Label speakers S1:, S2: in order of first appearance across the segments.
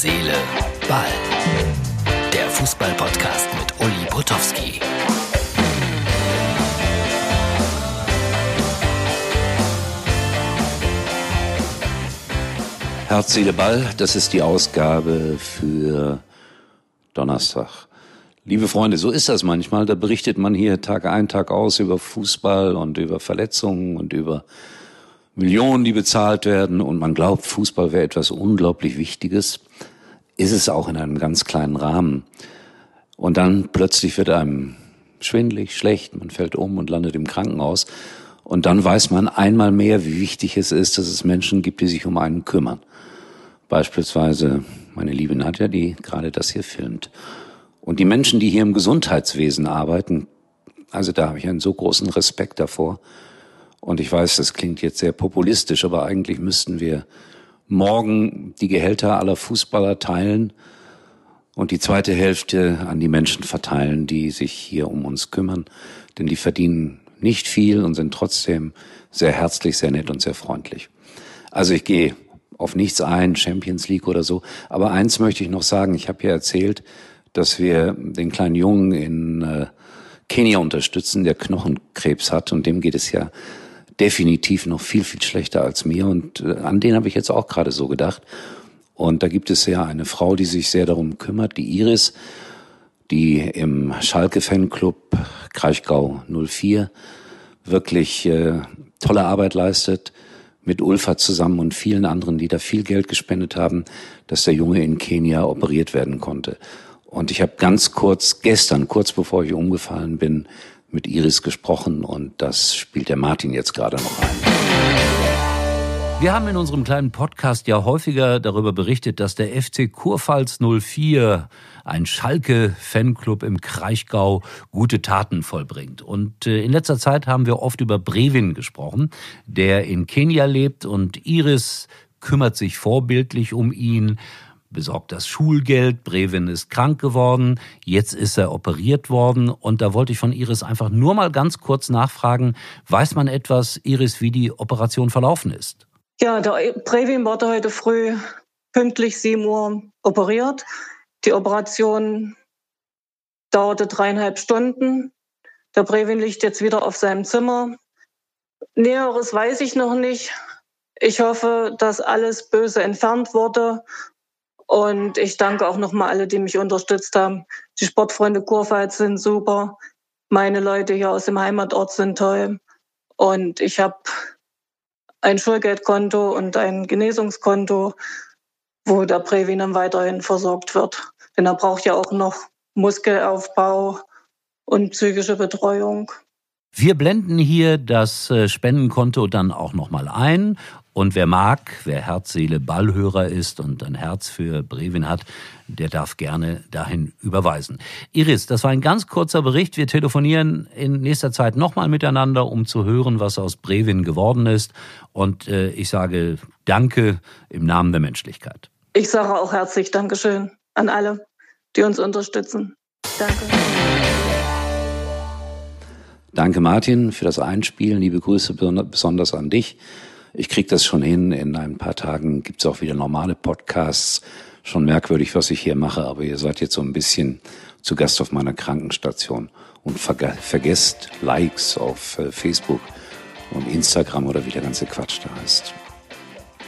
S1: Seele, Ball. Der Fußball-Podcast mit Uli Potowski.
S2: Herz, Seele, Ball, das ist die Ausgabe für Donnerstag. Liebe Freunde, so ist das manchmal. Da berichtet man hier Tag ein, Tag aus über Fußball und über Verletzungen und über Millionen, die bezahlt werden. Und man glaubt, Fußball wäre etwas unglaublich Wichtiges. Ist es auch in einem ganz kleinen Rahmen. Und dann plötzlich wird einem schwindlig, schlecht, man fällt um und landet im Krankenhaus. Und dann weiß man einmal mehr, wie wichtig es ist, dass es Menschen gibt, die sich um einen kümmern. Beispielsweise meine liebe Nadja, die gerade das hier filmt. Und die Menschen, die hier im Gesundheitswesen arbeiten, also da habe ich einen so großen Respekt davor. Und ich weiß, das klingt jetzt sehr populistisch, aber eigentlich müssten wir morgen die Gehälter aller Fußballer teilen und die zweite Hälfte an die Menschen verteilen, die sich hier um uns kümmern. Denn die verdienen nicht viel und sind trotzdem sehr herzlich, sehr nett und sehr freundlich. Also ich gehe auf nichts ein, Champions League oder so. Aber eins möchte ich noch sagen. Ich habe ja erzählt, dass wir den kleinen Jungen in äh, Kenia unterstützen, der Knochenkrebs hat und dem geht es ja definitiv noch viel, viel schlechter als mir. Und äh, an den habe ich jetzt auch gerade so gedacht. Und da gibt es ja eine Frau, die sich sehr darum kümmert, die Iris, die im Schalke Fanclub Kraichgau 04 wirklich äh, tolle Arbeit leistet, mit Ulfa zusammen und vielen anderen, die da viel Geld gespendet haben, dass der Junge in Kenia operiert werden konnte. Und ich habe ganz kurz gestern, kurz bevor ich umgefallen bin, mit Iris gesprochen und das spielt der Martin jetzt gerade noch ein.
S3: Wir haben in unserem kleinen Podcast ja häufiger darüber berichtet, dass der FC Kurpfalz 04, ein Schalke-Fanclub im Kraichgau, gute Taten vollbringt. Und äh, in letzter Zeit haben wir oft über Brevin gesprochen, der in Kenia lebt und Iris kümmert sich vorbildlich um ihn besorgt das Schulgeld, Brevin ist krank geworden, jetzt ist er operiert worden und da wollte ich von Iris einfach nur mal ganz kurz nachfragen, weiß man etwas, Iris, wie die Operation verlaufen ist?
S4: Ja, der Brevin wurde heute früh pünktlich 7 Uhr operiert. Die Operation dauerte dreieinhalb Stunden. Der Brevin liegt jetzt wieder auf seinem Zimmer. Näheres weiß ich noch nicht. Ich hoffe, dass alles Böse entfernt wurde und ich danke auch nochmal alle, die mich unterstützt haben. Die Sportfreunde Kurpfalz sind super. Meine Leute hier aus dem Heimatort sind toll. Und ich habe ein Schulgeldkonto und ein Genesungskonto, wo der Previn dann weiterhin versorgt wird. Denn er braucht ja auch noch Muskelaufbau und psychische Betreuung.
S3: Wir blenden hier das äh, Spendenkonto dann auch nochmal ein und wer mag, wer Herz, Seele, Ballhörer ist und ein Herz für Brevin hat, der darf gerne dahin überweisen. Iris, das war ein ganz kurzer Bericht. Wir telefonieren in nächster Zeit nochmal miteinander, um zu hören, was aus Brevin geworden ist. Und äh, ich sage Danke im Namen der Menschlichkeit.
S4: Ich sage auch herzlich Dankeschön an alle, die uns unterstützen. Danke.
S2: Danke Martin für das Einspielen. Liebe Grüße besonders an dich. Ich krieg das schon hin. In ein paar Tagen gibt's auch wieder normale Podcasts. Schon merkwürdig, was ich hier mache, aber ihr seid jetzt so ein bisschen zu Gast auf meiner Krankenstation. Und ver vergesst Likes auf äh, Facebook und Instagram oder wie der ganze Quatsch da heißt.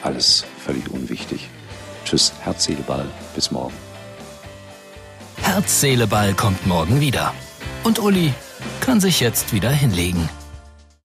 S2: Alles völlig unwichtig. Tschüss, Herz, Seele, Ball. Bis morgen.
S1: Herz, Seele, Ball kommt morgen wieder. Und Uli kann sich jetzt wieder hinlegen.